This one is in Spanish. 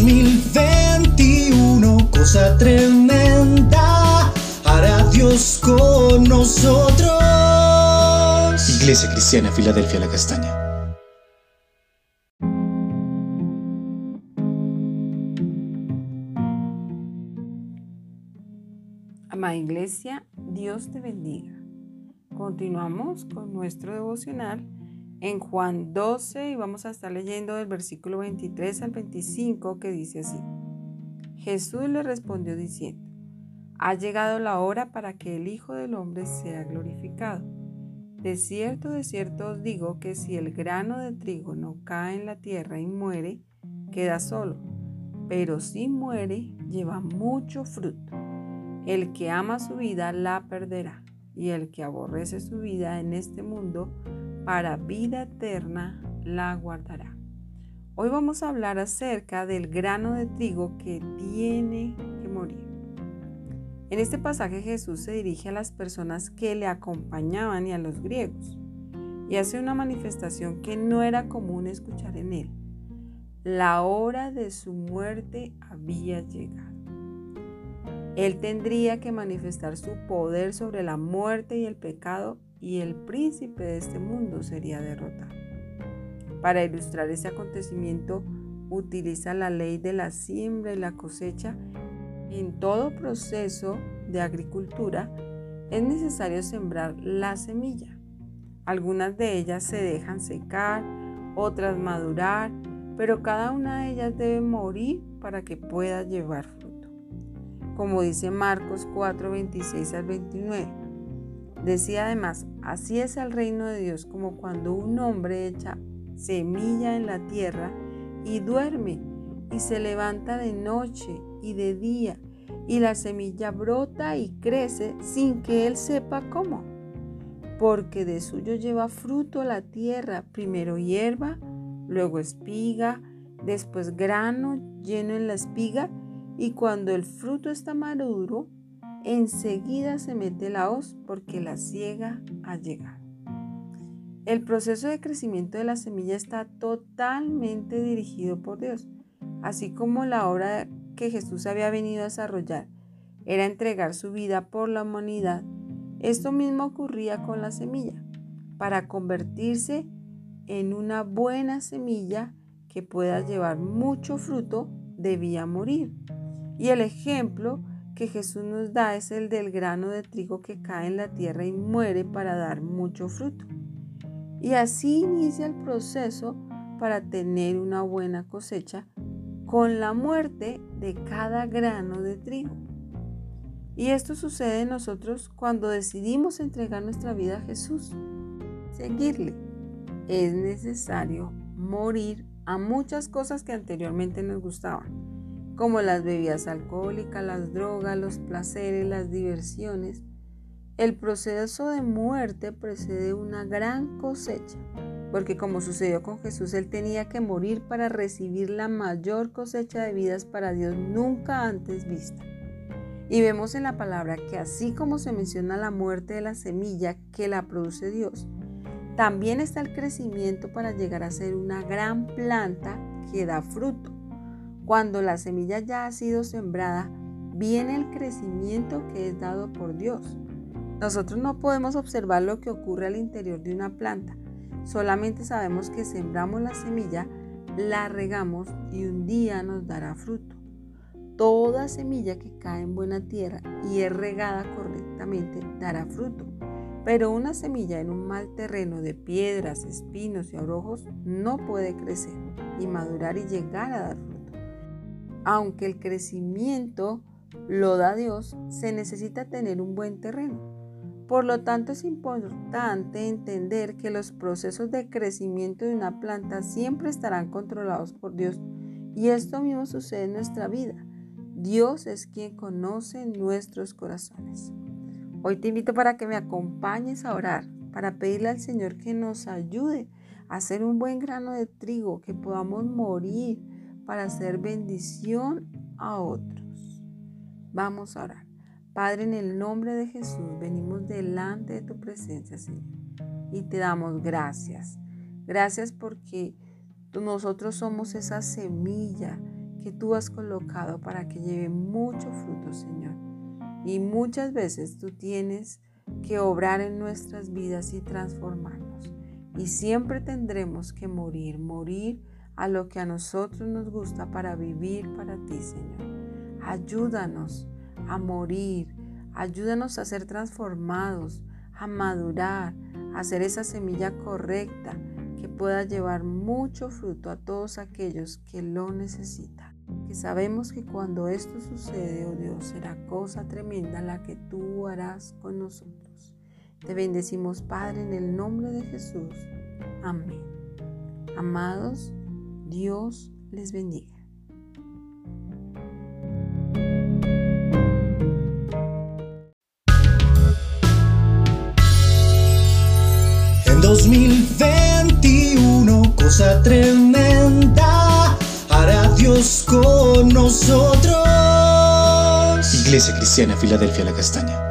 2021, cosa tremenda, hará Dios con nosotros. Iglesia Cristiana, Filadelfia, la Castaña. Amada Iglesia, Dios te bendiga. Continuamos con nuestro devocional en Juan 12 y vamos a estar leyendo del versículo 23 al 25 que dice así. Jesús le respondió diciendo, ha llegado la hora para que el Hijo del Hombre sea glorificado. De cierto, de cierto os digo que si el grano de trigo no cae en la tierra y muere, queda solo, pero si muere, lleva mucho fruto. El que ama su vida la perderá, y el que aborrece su vida en este mundo, para vida eterna la guardará. Hoy vamos a hablar acerca del grano de trigo que tiene que morir. En este pasaje Jesús se dirige a las personas que le acompañaban y a los griegos, y hace una manifestación que no era común escuchar en él. La hora de su muerte había llegado. Él tendría que manifestar su poder sobre la muerte y el pecado y el príncipe de este mundo sería derrotado. Para ilustrar este acontecimiento, utiliza la ley de la siembra y la cosecha. En todo proceso de agricultura es necesario sembrar la semilla. Algunas de ellas se dejan secar, otras madurar, pero cada una de ellas debe morir para que pueda llevar fruto. Como dice Marcos 4, 26 al 29. Decía además, así es el reino de Dios como cuando un hombre echa semilla en la tierra y duerme y se levanta de noche y de día y la semilla brota y crece sin que él sepa cómo. Porque de suyo lleva fruto la tierra, primero hierba, luego espiga, después grano lleno en la espiga y cuando el fruto está maduro, enseguida se mete la hoz porque la ciega ha llegado. El proceso de crecimiento de la semilla está totalmente dirigido por Dios, así como la obra que Jesús había venido a desarrollar era entregar su vida por la humanidad. Esto mismo ocurría con la semilla. Para convertirse en una buena semilla que pueda llevar mucho fruto, debía morir. Y el ejemplo que Jesús nos da es el del grano de trigo que cae en la tierra y muere para dar mucho fruto. Y así inicia el proceso para tener una buena cosecha con la muerte de cada grano de trigo. Y esto sucede en nosotros cuando decidimos entregar nuestra vida a Jesús, seguirle. Es necesario morir a muchas cosas que anteriormente nos gustaban como las bebidas alcohólicas, las drogas, los placeres, las diversiones. El proceso de muerte precede una gran cosecha, porque como sucedió con Jesús, Él tenía que morir para recibir la mayor cosecha de vidas para Dios nunca antes vista. Y vemos en la palabra que así como se menciona la muerte de la semilla que la produce Dios, también está el crecimiento para llegar a ser una gran planta que da fruto. Cuando la semilla ya ha sido sembrada, viene el crecimiento que es dado por Dios. Nosotros no podemos observar lo que ocurre al interior de una planta. Solamente sabemos que sembramos la semilla, la regamos y un día nos dará fruto. Toda semilla que cae en buena tierra y es regada correctamente dará fruto. Pero una semilla en un mal terreno de piedras, espinos y abrojos no puede crecer y madurar y llegar a dar fruto aunque el crecimiento lo da Dios, se necesita tener un buen terreno. Por lo tanto, es importante entender que los procesos de crecimiento de una planta siempre estarán controlados por Dios. Y esto mismo sucede en nuestra vida. Dios es quien conoce nuestros corazones. Hoy te invito para que me acompañes a orar, para pedirle al Señor que nos ayude a hacer un buen grano de trigo, que podamos morir para hacer bendición a otros. Vamos a orar. Padre, en el nombre de Jesús, venimos delante de tu presencia, Señor, y te damos gracias. Gracias porque nosotros somos esa semilla que tú has colocado para que lleve mucho fruto, Señor. Y muchas veces tú tienes que obrar en nuestras vidas y transformarnos. Y siempre tendremos que morir, morir a lo que a nosotros nos gusta para vivir para ti, Señor. Ayúdanos a morir, ayúdanos a ser transformados, a madurar, a ser esa semilla correcta que pueda llevar mucho fruto a todos aquellos que lo necesitan. Que sabemos que cuando esto sucede, oh Dios, será cosa tremenda la que tú harás con nosotros. Te bendecimos, Padre, en el nombre de Jesús. Amén. Amados, Dios les bendiga. En 2021, cosa tremenda, hará Dios con nosotros. Iglesia Cristiana Filadelfia La Castaña.